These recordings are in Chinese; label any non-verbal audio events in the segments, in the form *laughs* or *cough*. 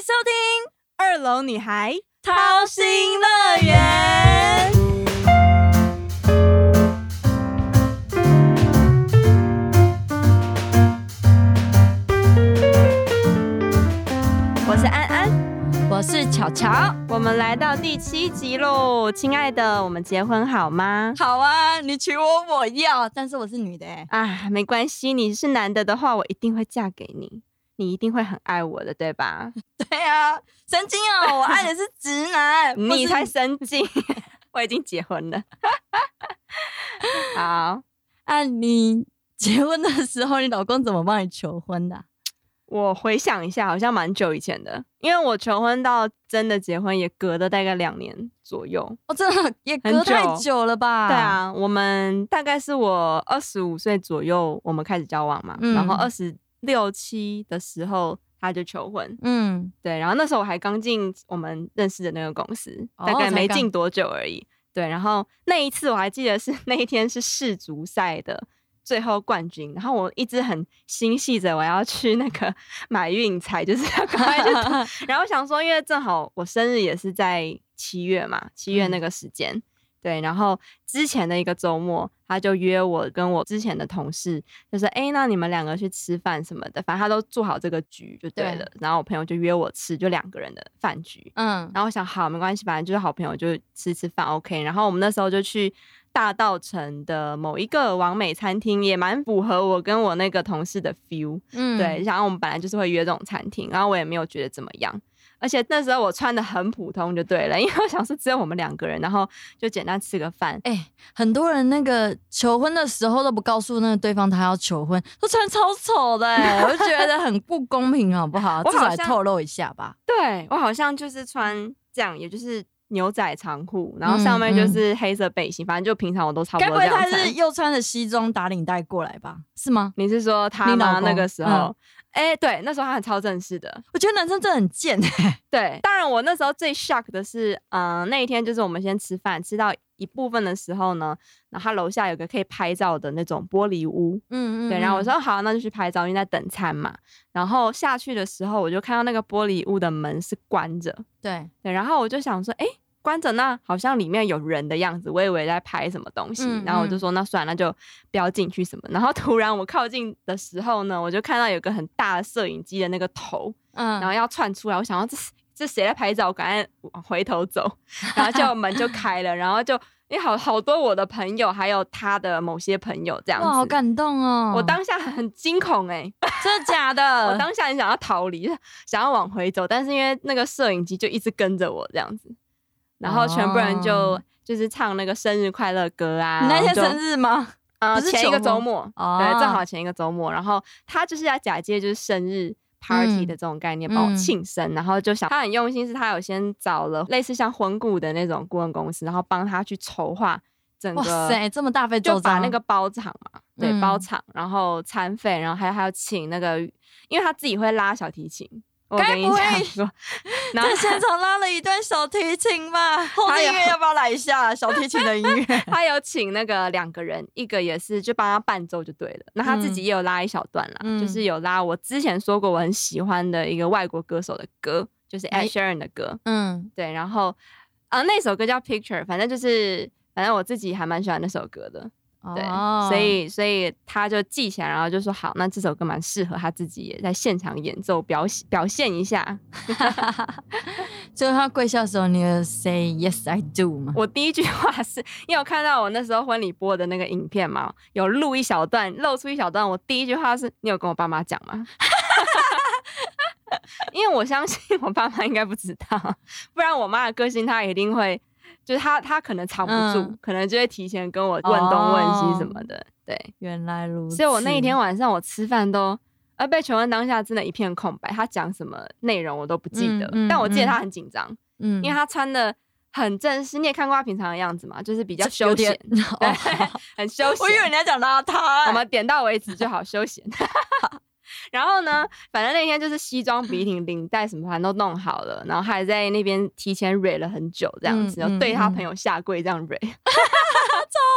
迎收听二楼女孩掏心乐园。我是安安，我是巧巧。我们来到第七集喽，亲爱的，我们结婚好吗？好啊，你娶我我要，但是我是女的哎。啊，没关系，你是男的的话，我一定会嫁给你，你一定会很爱我的，对吧？*laughs* 对啊，神经哦，我爱的是直男，你才神经，*laughs* 我已经结婚了。*laughs* 好，啊！你结婚的时候，你老公怎么帮你求婚的啊？我回想一下，好像蛮久以前的，因为我求婚到真的结婚也隔了大概两年左右。哦，真的也隔太久了吧？对，啊，我们大概是我二十五岁左右，我们开始交往嘛，嗯然后二十六七的时候他就求婚，嗯，对，然后那时候我还刚进我们认识的那个公司，哦大概没进多久而已。对，然后那一次我还记得是 *laughs* 那一天是世足赛的最后冠军，然后我一直很心系着我要去那个 *laughs* 买运彩，就是要赶快去 *laughs* 然后想说，因为正好我生日也是在七月嘛，七月那嗯个时间。对，然后之前的一个周末，他就约我跟我之前的同事，就说：“哎，那你们两个去吃饭什么的，反正他都做好这个局就对对了。”然后我朋友就约我吃，就两个人的饭局。嗯，然后我想，好，没关系，反正就是好朋友，就吃吃饭，OK。然后我们那时候就去大道城的某一个完美餐厅，也蛮符合我跟我那个同事的 feel。嗯对，，然后我们本来就是会约这种餐厅，然后我也没有觉得怎么样。而且那时候我穿的很普通就对了，因为我想说只有我们两个人，然后就简单吃个饭。哎、很多人那个求婚的时候都不告诉那个对方他要求婚，都穿超丑的、哎，我就觉得很不公平，好不好？*laughs* 我好像透露一下吧。对我好像就是穿这样，也就是牛仔长裤，然后上面就是黑色背心，反正就平常我都差不该不会他。是又穿着西装打领带过来吧？是吗？你是说他？那公个时候，哎、对，那时候他很超正式的。我觉得男生真的很贱哎、*laughs* 对，当然我那时候最 shock 的是，嗯、那一天就是我们先吃饭，吃到一部分的时候呢，然后他楼下有个可以拍照的那种玻璃屋，嗯嗯对，然后我说好，那就去拍照，因为在等餐嘛。然后下去的时候，我就看到那个玻璃屋的门是关着，对，对，然后我就想说，哎、关着，那好像里面有人的样子，我以为在拍什么东西，然后我就说那算了，那就不要进去什么。然后突然我靠近的时候呢，我就看到有个很大的摄影机的那个头，嗯，然后要窜出来，我想要这是这谁在拍照？我赶快往回头走，*laughs* 然后就门就开了，然后就因为好好多我的朋友，还有他的某些朋友这样哇，好。感动哦！我当下很惊恐哎、真的假的？*laughs* 我当下很想要逃离，想要往回走，但是因为那个摄影机就一直跟着我这样子，然后全部人就、哦就是唱那个生日快乐歌啊。你那天生日吗？呃不是前一个周末，哦对，正好前一个周末，然后他就是要假借就是生日 party 嗯的这种概念帮我嗯庆生，然后就想他很用心，是他有先找了类似像婚顾的那种顾问公司，然后帮他去筹划整个哇。塞，这么大费周章，就把那个包场嘛，对，嗯包场，然后餐费，然后还有还有请那个，因为他自己会拉小提琴，该不会 *laughs* 在现场拉了一段小提琴吧？*laughs* 后面音乐要不要来一下小提琴的音乐？*laughs* 他有请那个两个人，一个也是就帮他伴奏就对了，那他自己嗯。也有拉一小段啦，嗯。就是有拉我之前说过我很喜欢的一个外国歌手的歌，就是哎。Ed Sheeran 的歌，嗯，对，然后呃那首歌叫 Picture，反正就是反正我自己还蛮喜欢那首歌的，对，哦所以所以他就记起来，然后就说好，那这首歌蛮适合他自己也在现场演奏表现表现一下。*laughs* 最后他跪下的时候，你有 say yes I do 吗？我第一句话是因为我看到我那时候婚礼播的那个影片嘛，有录一小段，露出一小段。我第一句话是：你有跟我爸妈讲吗？*laughs* 因为我相信我爸妈应该不知道，不然我妈的个性她一定会，就是他他可能藏不住，嗯可能就会提前跟我问东问西什么的。对，原来如此，所以我那一天晚上我吃饭都。呃，被求婚当下真的一片空白，他讲什么内容我都不记得，嗯嗯但我记得他嗯很紧张，嗯，因为他穿的很正式，你也看过他平常的样子嘛，就是比较休闲点，对哦，*laughs* 很休闲。我以为你要讲邋遢欸，我们点到为止就好，休闲。*laughs* 然后呢，反正那天就是西装笔挺，领带什么反正都弄好了，然后还在那边提前蕊了很久，这样子，嗯然后对他嗯朋友下跪这样蕊。*laughs*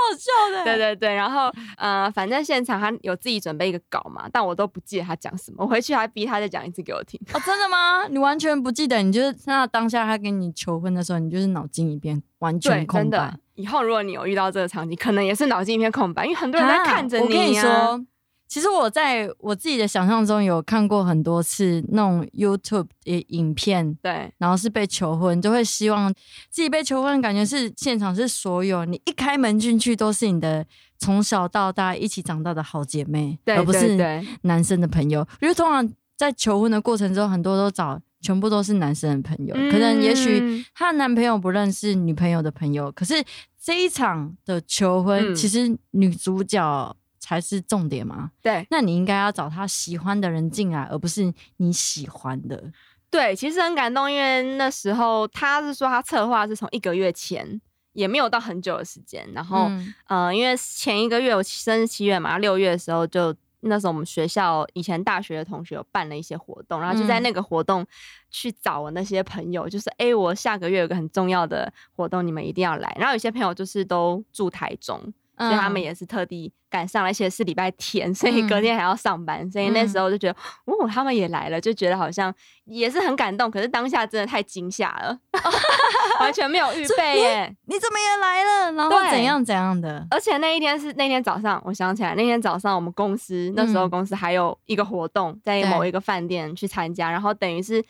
好笑的。对对对，然后呃，反正现场他有自己准备一个稿嘛，但我都不记得他讲什么，我回去还逼他再讲一次给我听。*laughs* 哦，真的吗？你完全不记得？你就是那当下他跟你求婚的时候，你就是脑筋一片完全，空白真的。。以后如果你有遇到这个场景，可能也是脑筋一片空白，因为很多人在啊看着我跟你啊说，其实我在我自己的想象中有看过很多次那种 YouTube 的影片，对。然后是被求婚，就会希望自己被求婚，感觉是现场是所有你一开门进去都是你的从小到大一起长大的好姐妹，对而不是男生的朋友。因为通常在求婚的过程中，很多都找全部都是男生的朋友，可能也许嗯她的男朋友不认识女朋友的朋友，可是这一场的求婚，嗯。其实女主角才是重点嘛。对那你应该要找他喜欢的人进来，而不是你喜欢的。对，其实很感动，因为那时候他是说他策划是从一个月前，也没有到很久的时间，然后。嗯呃，因为前一个月我生日七月嘛，六月的时候就那时候我们学校以前大学的同学有办了一些活动，然后就在嗯那个活动去找我那些朋友，就是哎、诶我下个月有个很重要的活动，你们一定要来。然后有些朋友就是都住台中，所以他们嗯也是特地赶上了，而且是礼拜天，所以嗯隔天还要上班，所以那时候就觉得哦，他们也来了，就觉得好像也是很感动，可是当下真的太惊吓了，*laughs* 完全没有预备耶。你怎么也来了？然后怎样怎样的？而且那一天是那天早上，我想起来，那天早上我们公司那时候嗯公司还有一个活动，在某一个饭店去参加，然后等于是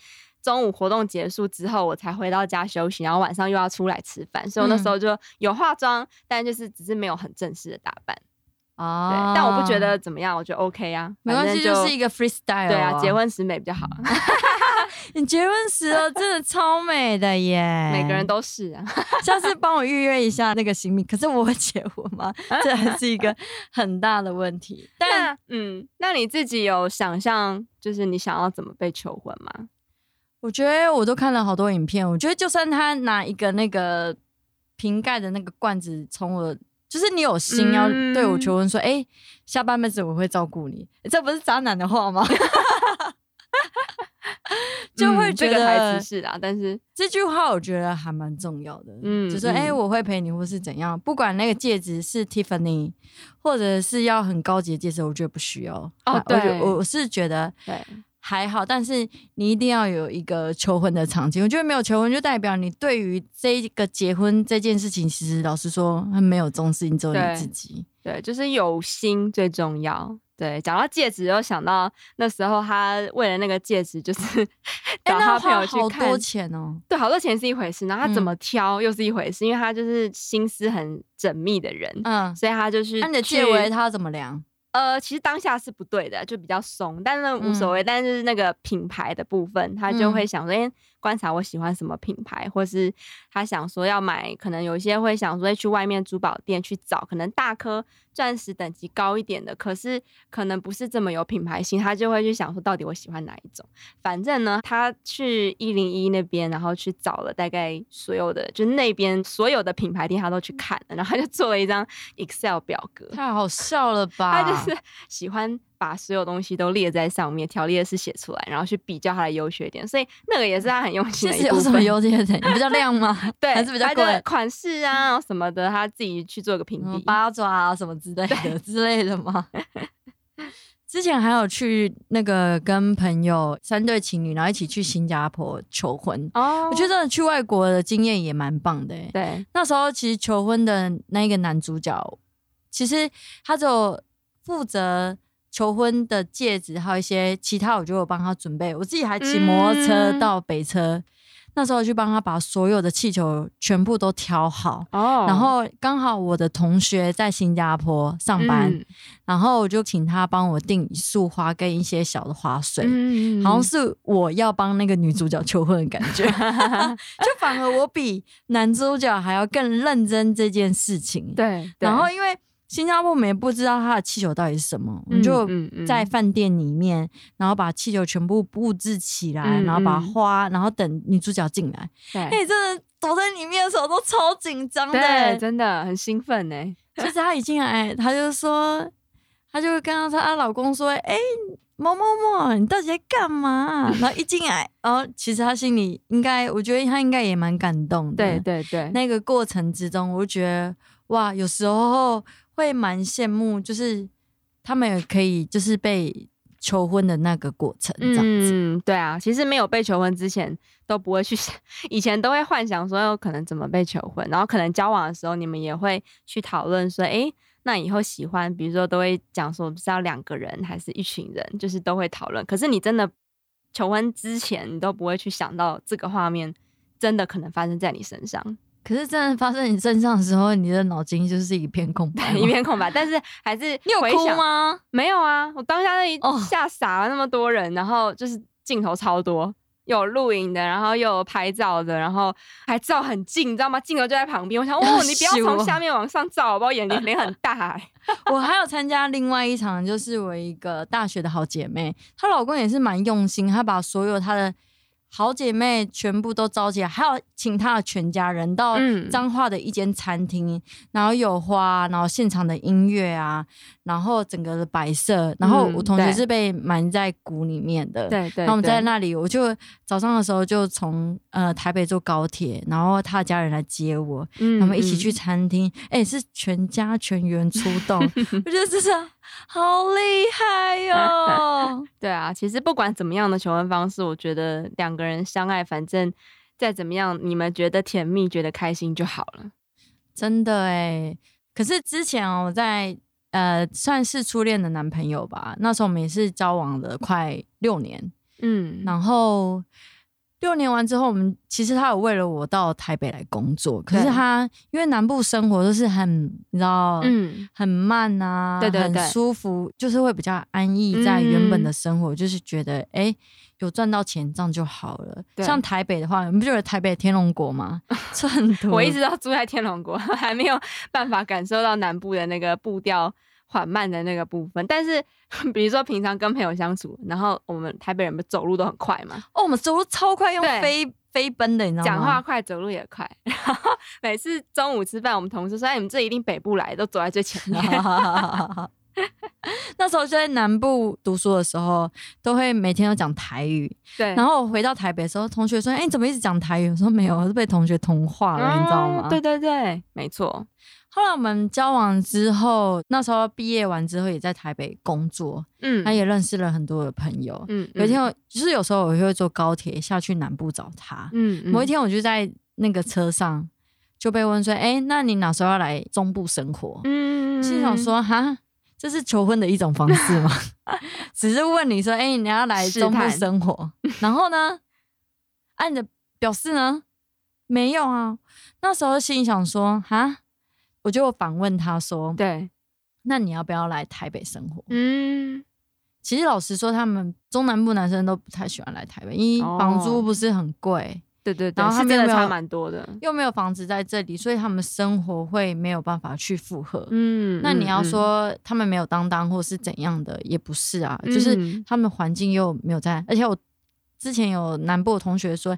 中午活动结束之后，我才回到家休息，然后晚上又要出来吃饭，所以我那时嗯候就有化妆，但就是只是没有很正式的打扮，对，哦但我不觉得怎么样，我觉得 OK 啊，没关系，就是一个 freestyle、对啊，结婚时美比较好，*laughs* 你结婚时哦，真的超美的耶！每个人都是啊，*laughs* 下次帮我预约一下那个新密。可是我会结婚吗？这还是一个很大的问题。*laughs* 但嗯，那你自己有想象，就是你想要怎么被求婚吗？我觉得我都看了好多影片，我觉得就算他拿一个那个瓶盖的那个罐子从我。就是你有心要对我求婚，说：“哎、下半辈子我会照顾你。”这不是渣男的话吗？*laughs* 就会嗯这个觉得、台词是啊，但是这句话我觉得还蛮重要的，嗯就说哎、嗯我会陪你，或是怎样，不管那个戒指是 Tiffany，或者是要很高级的戒指，我觉得不需要。哦对我我是觉得对。还好，但是你一定要有一个求婚的场景。我觉得没有求婚，就代表你对于这一个结婚这件事情，其实老实说很没有重视，你只有你自己。对，就是有心最重要。对，讲到戒指，又想到那时候他为了那个戒指，就是 *laughs* 哎、他朋友去花好。多钱哦。对，好多钱是一回事，然后他怎嗯么挑又是一回事，因为他就是心思很缜密的人，嗯，所以他就是那、你的去戒围他怎么量？呃，其实当下是不对的，就比较松，但是无所谓。但是那个品牌的部分，他就会嗯想说，哎、观察我喜欢什么品牌，或是他想说要买，可能有一些会想说去外面珠宝店去找，可能大颗钻石等级高一点的，可是可能不是这么有品牌性，他就会去想说，到底我喜欢哪一种。反正呢，他去一零一那边，然后去找了大概所有的，就那边所有的品牌店，他都去看了，然后他就做了一张 Excel 表格。太好笑了吧？他就是喜欢把所有东西都列在上面，条列式写出来，然后去比较它的优缺点，所以那个也是他很用心其实有什么。优缺点？比较亮吗？*laughs* 对，还是比较贵？款式啊什么的，他自己去做个评嗯比。八爪啊什么之类的之类的吗？*laughs* 之前还有去那个跟朋友三对情侣，然后一起去新加坡求婚。哦我觉得真的去外国的经验也蛮棒的、欸。对，那时候其实求婚的那一个男主角，其实他只有负责求婚的戒指，还有一些其他，我就有帮他准备。我自己还骑摩托车嗯到北车，那时候去帮他把所有的气球全部都挑好。哦然后刚好我的同学在新加坡上班，嗯然后我就请他帮我订一束花跟一些小的花水。嗯好像是我要帮那个女主角求婚的感觉，*laughs* 就反而我比男主角还要更认真这件事情。，对，对然后因为新加坡我们也不知道它的气球到底是什么，我们嗯就在饭店里面，然后把气球全部布置起来，嗯然后把嗯花，然后等女主角进来。对哎、真的躲在里面的时候都超紧张的。对，真的很兴奋呢。就是她一进来，她就说，她就跟她她老公说：“哎、某某某，你到底在干嘛？” *laughs* 然后一进来，然后其实她心里应该，我觉得她应该也蛮感动的。对对对，那个过程之中，我就觉得哇，有时候会蛮羡慕，就是他们也可以就是被求婚的那个过程这样子。嗯，对啊，其实没有被求婚之前都不会去想，*laughs* 以前都会幻想说有可能怎么被求婚，然后可能交往的时候你们也会去讨论说，诶，那以后喜欢，比如说都会讲说是要两个人还是一群人，就是都会讨论。可是你真的求婚之前，你都不会去想到这个画面真的可能发生在你身上，可是真的发生你身上的时候，你的脑筋就是一片空白，*laughs* 一片空白。但是还是 *laughs* 你有哭？吗？没有啊，我当下那一哦吓傻了，那么多人，然后就是镜头超多，有录影的，然后又有拍照的，然后还照很近，你知道吗？镜头就在旁边，我想，要哦，你不要从下面往上照，好不好？眼睛 *laughs* 脸很大、欸，我还有参加另外一场，就是我一个大学的好姐妹，她老公也是蛮用心，她把所有她的好姐妹全部都召集来，还有请她的全家人到嗯。彰化的一间餐厅，然后有花，然后现场的音乐啊，然后整个的摆设，然后嗯我同学是被埋在鼓里面的，对对然后我们在那里，我就早上的时候就从呃台北坐高铁，然后他的家人来接我，嗯他们一起去嗯。餐厅，哎、是全家全员出动，*laughs* 我觉得这是好厉害哟、*laughs* 对啊，其实不管怎么样的求婚方式，我觉得两个人相爱，反正再怎么样，你们觉得甜蜜、觉得开心就好了。真的哎。可是之前哦，我在呃算是初恋的男朋友吧，那时候我们也是交往了快六年，嗯，然后六年完之后，我们其实他有为了我到台北来工作，可是他因为南部生活都是很你知道，嗯，很慢啊，对对对很舒服，就是会比较安逸在原本的生活，就是觉得哎、诶有赚到钱这样就好了。像台北的话，你不觉得台北天龙国吗？*laughs* 赚很多，我一直都住在天龙国，*laughs* 还没有办法感受到南部的那个步调缓慢的那个部分。但是，*laughs* 比如说平常跟朋友相处，然后我们台北人不走路都很快嘛，哦，我们走路超快，用飞飞奔的，你知道吗？讲话快，走路也快。*laughs* 然后每次中午吃饭，我们同事说：“哎，你们这一定北部来，都走在最前面。*laughs* *laughs* 那时候就在南部读书的时候，都会每天都讲台语。”对，然后我回到台北的时候，同学说：“哎、你怎么一直讲台语？”我说：“没有，我是被同学同化了，你知道吗？”哦对对对，没错。后来我们交往之后，那时候毕业完之后也在台北工作，嗯，他也认识了很多的朋友。嗯，有一天我就是有时候我会坐高铁下去南部找他。嗯，嗯，某一天我就在那个车上就被问说：“哎、那你哪时候要来中部生活？”嗯，嗯，心想说：“哈，这是求婚的一种方式吗？*laughs* 只是问你说：‘哎、你要来中部生活？’然后呢，按着表示呢，没有啊。那时候心里想说：‘哈。’我就反问他说：‘对，那你要不要来台北生活？’嗯，其实老实说，他们中南部男生都不太喜欢来台北，因为哦房租不是很贵，对对对，然后他是真的差们有没有蛮多的。又没有房子在这里，所以他们生活会没有办法去复合。嗯，那你要嗯，说他们没有当当或是怎样的，也不是啊，就是嗯他们环境又没有在，而且我之前有南部的同学说，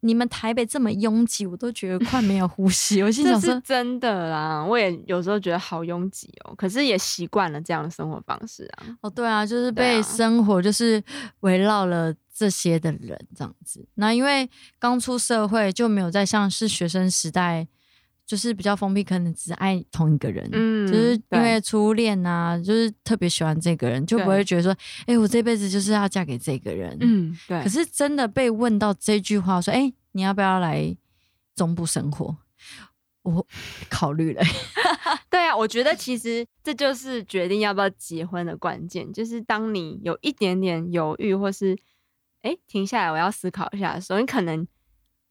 你们台北这么拥挤，我都觉得快没有呼吸。我心想说，是真的啦，我也有时候觉得好拥挤哦，可是也习惯了这样的生活方式啊。哦，对啊，就是被生活就是围绕了这些的人这样子。那因为刚出社会就没有再像是学生时代，就是比较封闭，可能只爱同一个人。嗯就是因对为初恋啊，就是特别喜欢这个人，就不对会觉得说，哎、我这辈子就是要嫁给这个人。嗯，对可是真的被问到这句话，说，哎、你要不要来中部生活？我考虑了，*laughs* 对啊，我觉得其实这就是决定要不要结婚的关键，就是当你有一点点犹豫，或是哎停下来我要思考一下的时候，你可能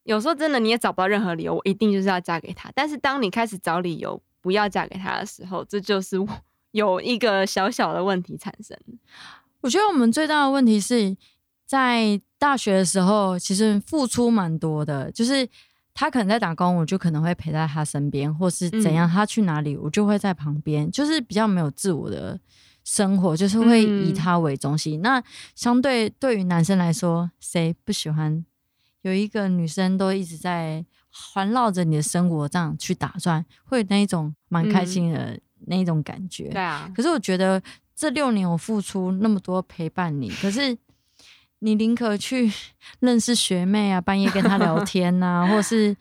有时候真的你也找不到任何理由，我一定就是要嫁给他。但是当你开始找理由不要嫁给他的时候，这就是有一个小小的问题产生。我觉得我们最大的问题是在大学的时候，其实付出蛮多的，就是他可能在打工，我就可能会陪在他身边，或是怎样，嗯他去哪里，我就会在旁边，就是比较没有自我的生活，就是会以嗯他为中心。那相对对于男生来说，谁不喜欢有一个女生都一直在环绕着你的生活这样去打转，会有那一种蛮开心的那一种感觉。对啊，可是我觉得这六年我付出那么多陪伴你，可是你宁可去 *laughs* 认识学妹啊，半夜跟她聊 *laughs* 天呐、或是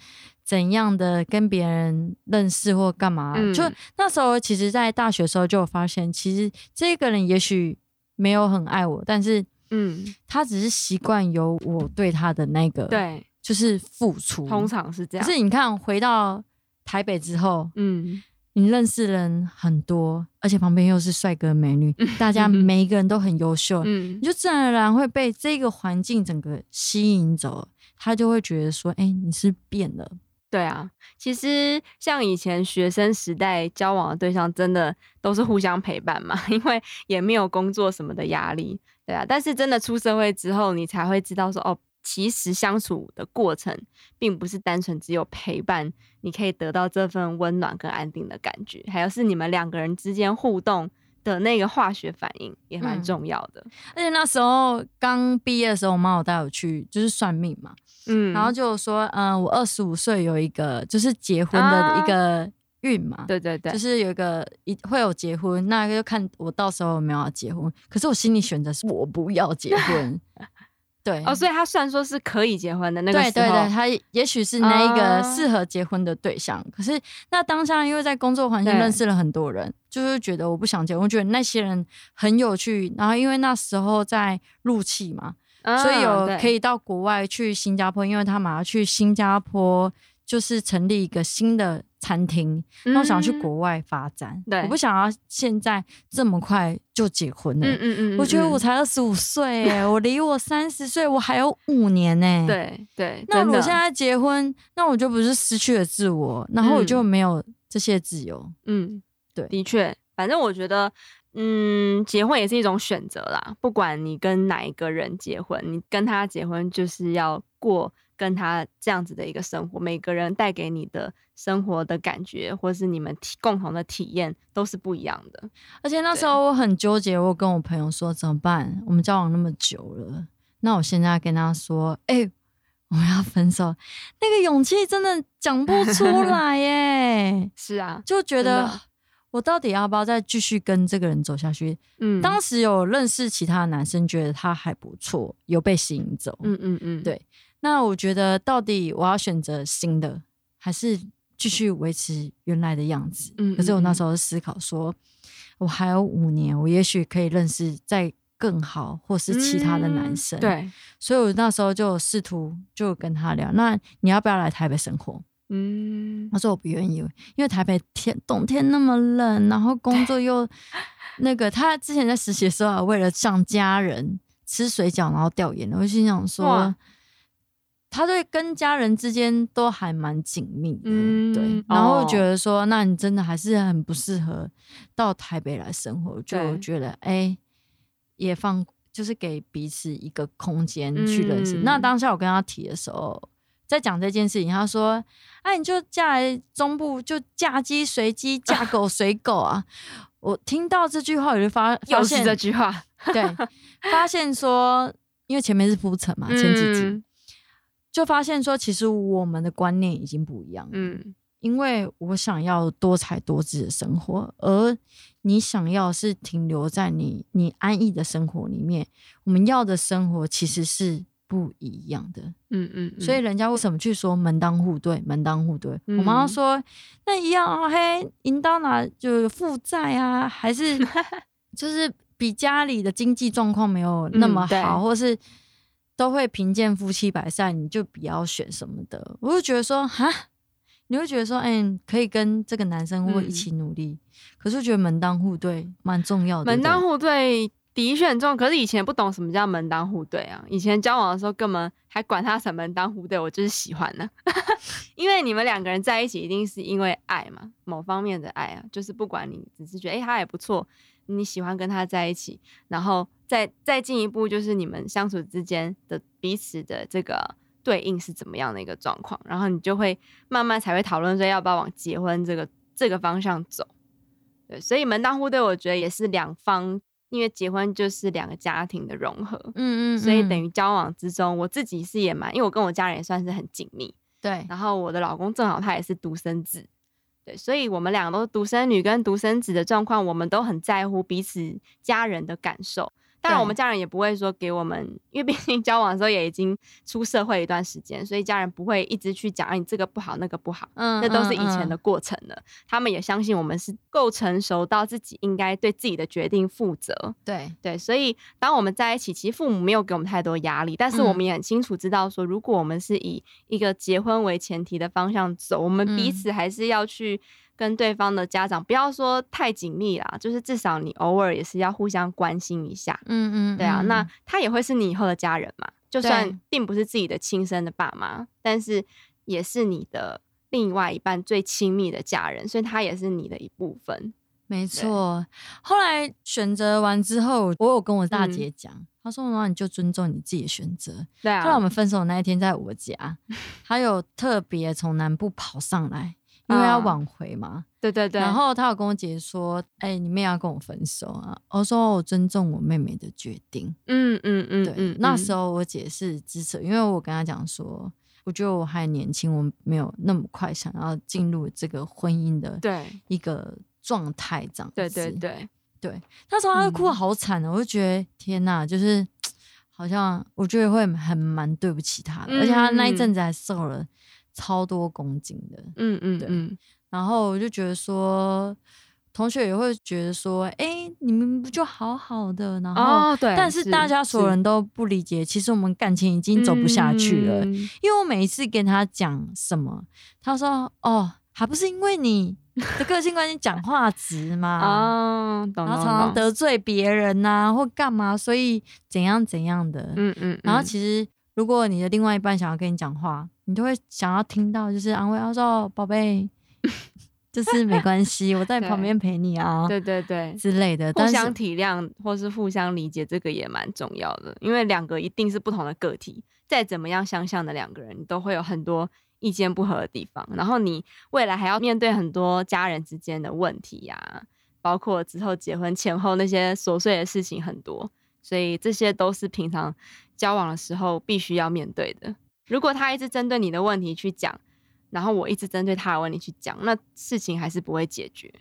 怎样的跟别人认识或干嘛。嗯就那时候，其实，在大学的时候就有发现，其实这个人也许没有很爱我，但是嗯，他只是习惯有我对他的那个，，对，就是付出。通常是这样。可是你看，回到台北之后，嗯，你认识人很多，而且旁边又是帅哥美女，*laughs* 大家每一个人都很优秀，嗯你，就自然而然会被这个环境整个吸引走，他就会觉得说，哎、你是变了。对啊，其实像以前学生时代交往的对象，真的都是互相陪伴嘛，*laughs* 因为也没有工作什么的压力，对啊。但是真的出社会之后，你才会知道说，哦，其实相处的过程并不是单纯只有陪伴，你可以得到这份温暖跟安定的感觉，还有是你们两个人之间互动的那个化学反应也蛮嗯重要的。而且那时候刚毕业的时候，我妈有带我去就是算命嘛，嗯然后就说，嗯、我二十五岁有一个就是结婚的一个运嘛，对对对，就是有一个一会有结婚，那就看我到时候有没有要结婚。可是我心里选择是我不要结婚，对，哦，所以他虽然说是可以结婚的那个时候，对对对，他也许是那一个哦。适合结婚的对象，可是那当下因为在工作环境认识了很多人，就是觉得我不想结婚，我觉得那些人很有趣，然后因为那时候在入气嘛，所以有嗯可以到国外去新加坡，因为他马上去新加坡就是成立一个新的餐厅，那我想去嗯国外发展，对我不想要现在这么快就结婚了。嗯嗯嗯，我觉得嗯我才二十五岁耶，*laughs* 我离我三十岁我还有五年呢。，对对，那如果真的现在结婚，那我就不是失去了自我，然后我就嗯没有这些自由。嗯，对的确，反正我觉得，嗯，结婚也是一种选择啦。不管你跟哪一个人结婚，你跟他结婚就是要过跟他这样子的一个生活，每个人带给你的生活的感觉，或是你们体共同的体验都是不一样的。而且那时候我很纠结，我跟我朋友说怎么办？我们交往那么久了，那我现在跟他说，哎、我们要分手，那个勇气真的讲不出来 *laughs* 耶，是啊，就觉得我到底要不要再继续跟这个人走下去？嗯，当时有认识其他的男生，觉得他还不错，有被吸引走。嗯嗯嗯，对那我觉得到底我要选择新的，还是继续维持原来的样子？嗯可是我那时候思考说，我还有五年，我也许可以认识再更好或是其他的男嗯生。，对，所以我那时候就有试图就跟他聊，那你要不要来台北生活？嗯他说我不愿意，因为台北天冬天那么冷，然后工作又 *laughs* 那个。他之前在实习的时候啊，为了像家人吃水饺，然后掉眼泪。我就心想说哇，他对跟家人之间都还蛮紧密的，嗯对。然后哦觉得说，那你真的还是很不适合到台北来生活，就对觉得哎、也放就是给彼此一个空间去认识。嗯那当下我跟他提的时候，在讲这件事情，他说：“哎、你就嫁来中部，就嫁鸡随鸡，嫁狗随狗啊！” *laughs* 我听到这句话，我就发发现这句话，对，发现说，因为前面是铺陈嘛，前几集、嗯就发现说，其实我们的观念已经不一样。嗯因为我想要多彩多姿的生活，而你想要是停留在你你安逸的生活里面。我们要的生活其实是不一样的，嗯嗯，所以人家为什么去说门当户对？门当户对，嗯我妈说那一样啊，嘿，赢到哪就负债啊，还是 *laughs* 就是比家里的经济状况没有那么好，或是都会贫贱夫妻百善，你就不要选什么的。我就觉得说，哈，你会觉得说，哎、可以跟这个男生会一嗯起努力，可是我觉得门当户对蛮重要的。门当户对的确很重要，可是以前不懂什么叫门当户对啊。以前交往的时候根本还管他什么门当户对，我就是喜欢呢。*laughs* 因为你们两个人在一起，一定是因为爱嘛，某方面的爱啊，就是不管你只是觉得哎、诶他也不错，你喜欢跟他在一起，然后再再进一步就是你们相处之间的彼此的这个对应是怎么样的一个状况，然后你就会慢慢才会讨论说要不要往结婚这个这个方向走。对，所以门当户对，我觉得也是两方，因为结婚就是两个家庭的融合，嗯嗯，所以等于于交往之中，我自己是也蛮，因为我跟我家人也算是很紧密，对，然后我的老公正好他也是独生子，对，所以我们两个都独生女跟独生子的状况，我们都很在乎彼此家人的感受。当然，我们家人也不会说给我们，因为毕竟交往的时候也已经出社会一段时间，所以家人不会一直去讲，啊，你这个不好，那个不好，嗯。那都是以前的嗯过程了。他们也相信我们是够成熟到自己应该对自己的决定负责。对，对，所以当我们在一起，其实父母没有给我们太多压力，但是我们嗯。也很清楚知道说，如果我们是以一个结婚为前提的方向走，我们彼嗯。此还是要去跟对方的家长，不要说太紧密啦，就是至少你偶尔也是要互相关心一下。嗯嗯，对啊，嗯那他也会是你以后的家人嘛，就算并不是自己的亲生的爸妈，但是也是你的另外一半最亲密的家人，所以他也是你的一部分。没错。后来选择完之后，我有跟我大姐讲，她说：“妈，你就尊重你自己的选择。”对啊，后来我们分手那一天，在我家，她有特别从南部跑上来，因为要嗯挽回嘛。对对对，然后他有跟我姐说：“哎、你妹要跟我分手啊？”我说：“我尊重我妹妹的决定。嗯嗯嗯对，嗯，那嗯时候我姐是支持，因为我跟她讲说，我觉得我还年轻，我没有那么快想要进入这个婚姻的对一个状态，这样子。对对对，对，那时候她就哭得嗯好惨哦，我就觉得天哪，就是好像我觉得会很蛮对不起她的，而且她那一阵子还瘦了超多公斤的，对嗯嗯嗯，然后我就觉得说。同学也会觉得说，哎、你们不就好好的？然后，哦对，但是大家所有人都不理解，其实我们感情已经走不下去了。嗯因为我每一次跟他讲什么，他说：“哦，还不是因为你的个性关系讲话直嘛，哦，然后常常，得罪别人呐、或干嘛，所以怎样怎样的。嗯嗯，然后嗯其实如果你的另外一半想要跟你讲话，你就会想要听到就是安慰，他说哦：“宝贝，*laughs* 就是没关系，我在你旁边陪你啊，对对对，之类的。”互相体谅或是互相理解，这个也蛮重要的，因为两个一定是不同的个体，再怎么样相像的两个人，都会有很多意见不合的地方。然后你未来还要面对很多家人之间的问题呀、包括之后结婚前后那些琐碎的事情很多，所以这些都是平常交往的时候必须要面对的。如果他一直针对你的问题去讲，然后我一直针对他的问题去讲，那事情还是不会解决。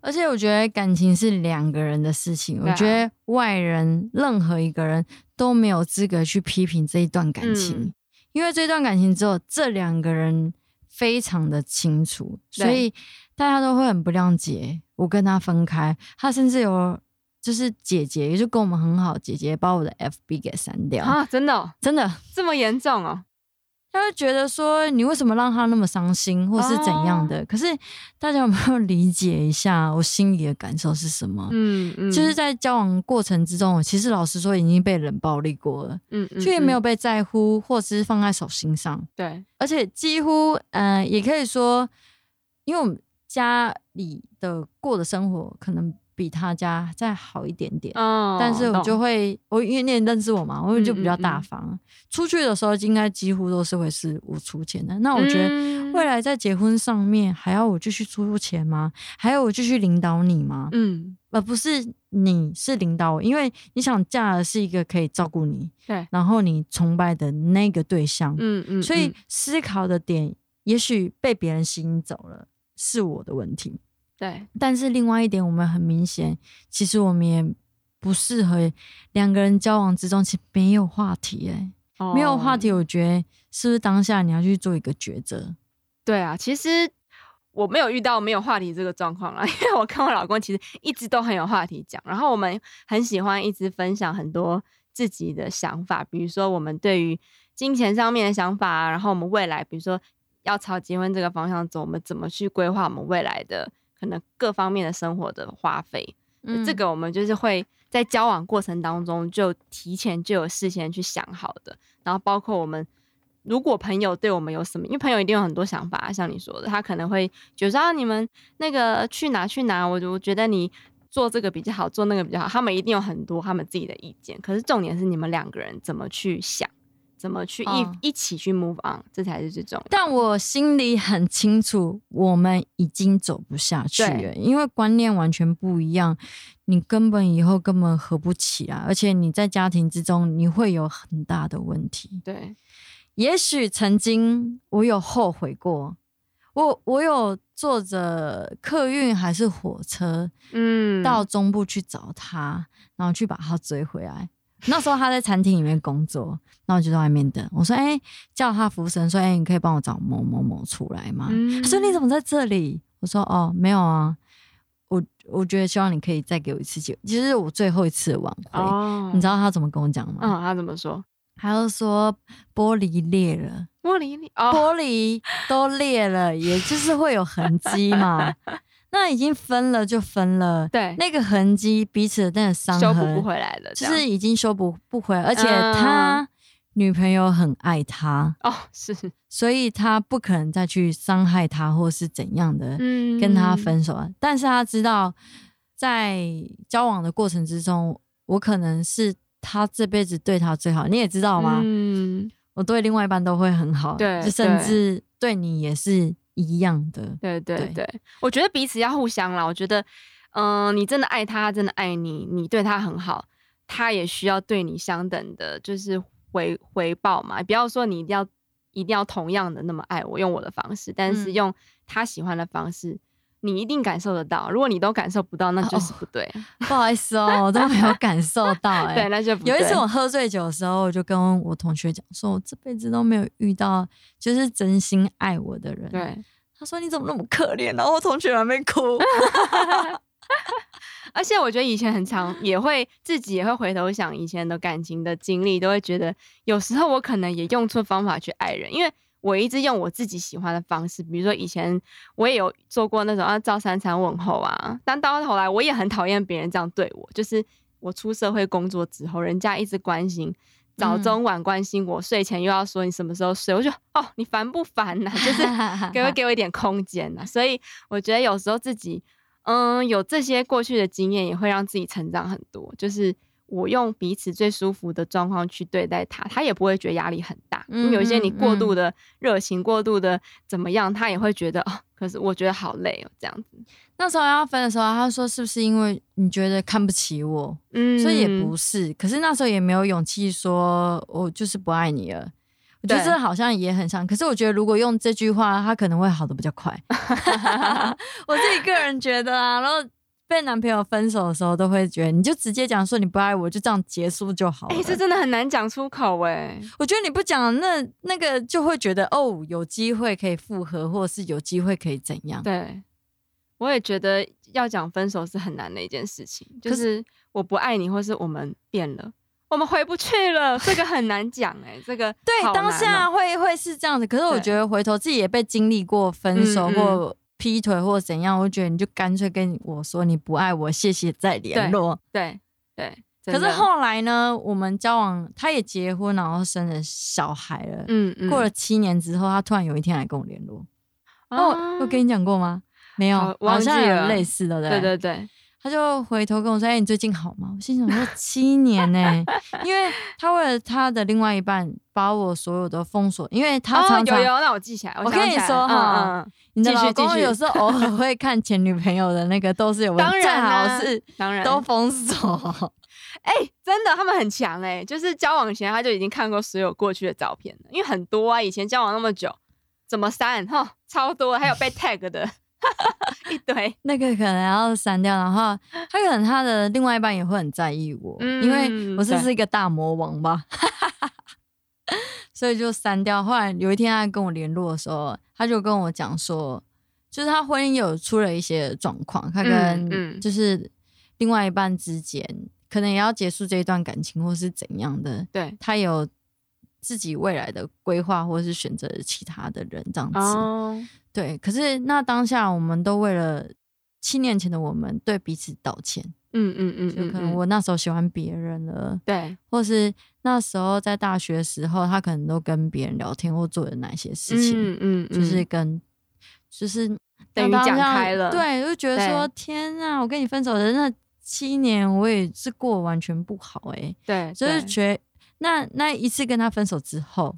而且我觉得感情是两个人的事情，啊我觉得外人任何一个人都没有资格去批评这一段感情，嗯因为这段感情只有这两个人非常的清楚，所以大家都会很不谅解我跟他分开。他甚至有就是姐姐，也就跟我们很好，姐姐把我的 FB 给删掉，啊，真的哦、真的。这么严重哦？他就觉得说你为什么让他那么伤心，或是怎样的？可是大家有没有理解一下我心里的感受是什么？嗯嗯，就是在交往过程之中，其实老实说已经被冷暴力过了，嗯嗯，却没有嗯被在乎或者是放在手心上，对，而且几乎呃也可以说，因为我们家里的过的生活可能比他家再好一点点。哦但是我就会，我因为你也认识我嘛，我就比较嗯嗯嗯大方。出去的时候，应该几乎都是会是我出钱的。那我觉得嗯未来在结婚上面，还要我继续出钱吗？还要我继续领导你吗？嗯，而不是你是领导我，因为你想嫁的是一个可以照顾你，对，然后你崇拜的那个对象。嗯嗯，所以嗯思考的点，也许被别人吸引走了，是我的问题。对，但是另外一点，我们很明显，其实我们也不适合两个人交往之中，其实没有话题、欸，没有话题，哦。我觉得是不是当下你要去做一个抉择？对啊，其实我没有遇到没有话题这个状况啦，*laughs* 因为我跟我老公其实一直都很有话题讲，然后我们很喜欢一直分享很多自己的想法，比如说我们对于金钱上面的想法啊，然后我们未来比如说要朝结婚这个方向走，我们怎么去规划我们未来的可能各方面的生活的花费。嗯这个我们就是会在交往过程当中就提前就有事先去想好的，然后包括我们如果朋友对我们有什么，因为朋友一定有很多想法，像你说的，他可能会觉得啊，你们那个去哪去哪，我就觉得你做这个比较好，做那个比较好，他们一定有很多他们自己的意见。可是重点是你们两个人怎么去想，怎么去一、哦一起去 move on，这才是最重要。但我心里很清楚，我们已经走不下去了，因为观念完全不一样，你根本以后根本合不起来，而且你在家庭之中你会有很大的问题。对，也许曾经我有后悔过，我我有坐着客运还是火车嗯，到中部去找他，然后去把他追回来。那时候他在餐厅里面工作，然后我就在外面等。我说：“哎、叫他服务生说，哎、你可以帮我找某某某出来吗？”嗯他说：“你怎么在这里？”我说：“哦，没有啊，我我觉得希望你可以再给我一次机会，其实是我最后一次的挽回。哦，你知道他怎么跟我讲吗？嗯，他怎么说？他就说玻璃裂了，玻璃裂哦，玻璃都裂了，也就是会有痕迹嘛。那已经分了就分了，对，那个痕迹彼此的那个伤修痕补不回来了，就是已经修补不回来，而且嗯。他女朋友很爱他，哦，是，所以他不可能再去伤害他或是怎样的嗯。跟他分手啊。但是他知道，在交往的过程之中，我可能是他这辈子对他最好。你也知道吗？嗯，我对另外一半都会很好，对就甚至对你也是一样的。对对对对，我觉得彼此要互相啦。我觉得，嗯、你真的爱他，他真的爱你，你对他很好，他也需要对你相等的，就是回回报嘛。不要说你一定要一定要同样的那么爱我，用我的方式，但是嗯用他喜欢的方式，你一定感受得到。如果你都感受不到，那就是哦不对。*laughs* 不好意思哦，我都没有感受到 *laughs* 哎、对，那就不有一次我喝醉酒的时候，我就跟我同学讲说，我这辈子都没有遇到就是真心爱我的人。，对。他说你怎么那么可怜？然后我同学还没哭。而且我觉得以前很长，也会自己也会回头想以前的感情的经历，都会觉得有时候我可能也用错方法去爱人，因为我一直用我自己喜欢的方式，比如说以前我也有做过那种啊照三餐问候啊，但到头来我也很讨厌别人这样对我，就是我出社会工作之后，人家一直关心。早中晚关心我，睡前又要说你什么时候睡，我就哦，你烦不烦呐、*laughs* 就是 *laughs* 给我给我一点空间呐、所以我觉得有时候自己，嗯，有这些过去的经验，也会让自己成长很多。就是我用彼此最舒服的状况去对待他，他也不会觉得压力很大。因为有一些你过度的热情、过度的怎么样，他也会觉得哦，可是我觉得好累哦，这样子。那时候要分的时候，他说是不是因为你觉得看不起我？嗯所以也不是。可是那时候也没有勇气说我就是不爱你了。我觉得这好像也很像，可是我觉得如果用这句话，他可能会好的比较快。*laughs* 我自己个人觉得啊，然后被男朋友分手的时候，都会觉得你就直接讲说你不爱我，就这样结束就好了。哎、这真的很难讲出口哎。我觉得你不讲，那那个就会觉得哦，有机会可以复合，或者是有机会可以怎样？对，我也觉得要讲分手是很难的一件事情，就是我不爱你，或是我们变了，我们回不去了，这个很难讲哎、这个对，当下会会是这样子，可是我觉得回头自己也被经历过分手或劈腿或怎样，我觉得你就干脆跟我说你不爱我，谢谢再联络。对对，可是后来呢，我们交往，他也结婚，然后生了小孩了。嗯嗯过了七年之后，他突然有一天来跟我联络。哦，啊我跟你讲过吗？没有，好像有了类似的，对对对对，他就回头跟我说：“哎、你最近好吗？”我心想说：“七年呢、因为他为了他的另外一半，把我所有的封锁，因为他哦常常、有有，那我记起来，我跟你说哈嗯嗯，你的老公有时候偶尔会看前女朋友的那个，都是有问当然啊好是当然都封锁。哎、真的，他们很强哎、就是交往前他就已经看过所有过去的照片了，因为很多啊，以前交往那么久，怎么删哈，超多，还有被 tag 的 *laughs* 一堆，*laughs* 那个可能要删掉，然后他可能他的另外一半也会很在意我，嗯因为我是是一个大魔王吧，*laughs* 所以就删掉。后来有一天他跟我联络的时候，他就跟我讲说，就是他婚姻有出了一些状况，他跟就是另外一半之间可能也要结束这一段感情，或是怎样的，对，他有自己未来的规划，或是选择其他的人这样子。哦，对，可是那当下我们都为了七年前的我们对彼此道歉，嗯嗯嗯嗯，就可能嗯我那时候喜欢别人了，对。或是那时候在大学的时候，他可能都跟别人聊天或做了哪些事情，嗯嗯，就是。嗯跟就是等于讲开了对，就觉得说。天啊，我跟你分手的那七年，我也是过完全不好哎、对，就是对。觉那那一次跟他分手之后，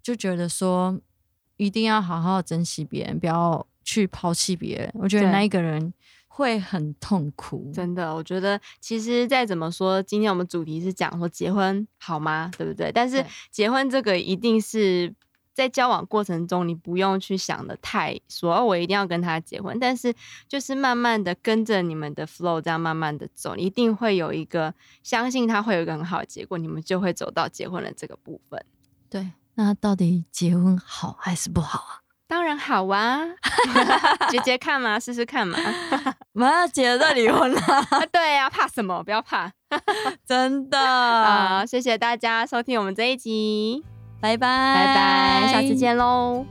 就觉得说一定要好好珍惜别人，不要去抛弃别人。我觉得那一个人会很痛苦。真的，我觉得其实再怎么说，今天我们主题是讲说结婚好吗？对不对？但是结婚这个一定是在交往过程中，你不用去想的太说，哦，我一定要跟他结婚。但是就是慢慢的跟着你们的 flow，这样慢慢的走，一定会有一个相信他会有一个很好的结果，你们就会走到结婚的这个部分。对，那到底结婚好还是不好啊？当然好啊，*laughs* 姐姐看嘛，试试看嘛。*laughs* 妈要结了离婚了，*laughs* 对呀，怕什么？不要怕，真的。好，谢谢大家收听我们这一集。拜拜，拜拜，下次见喽。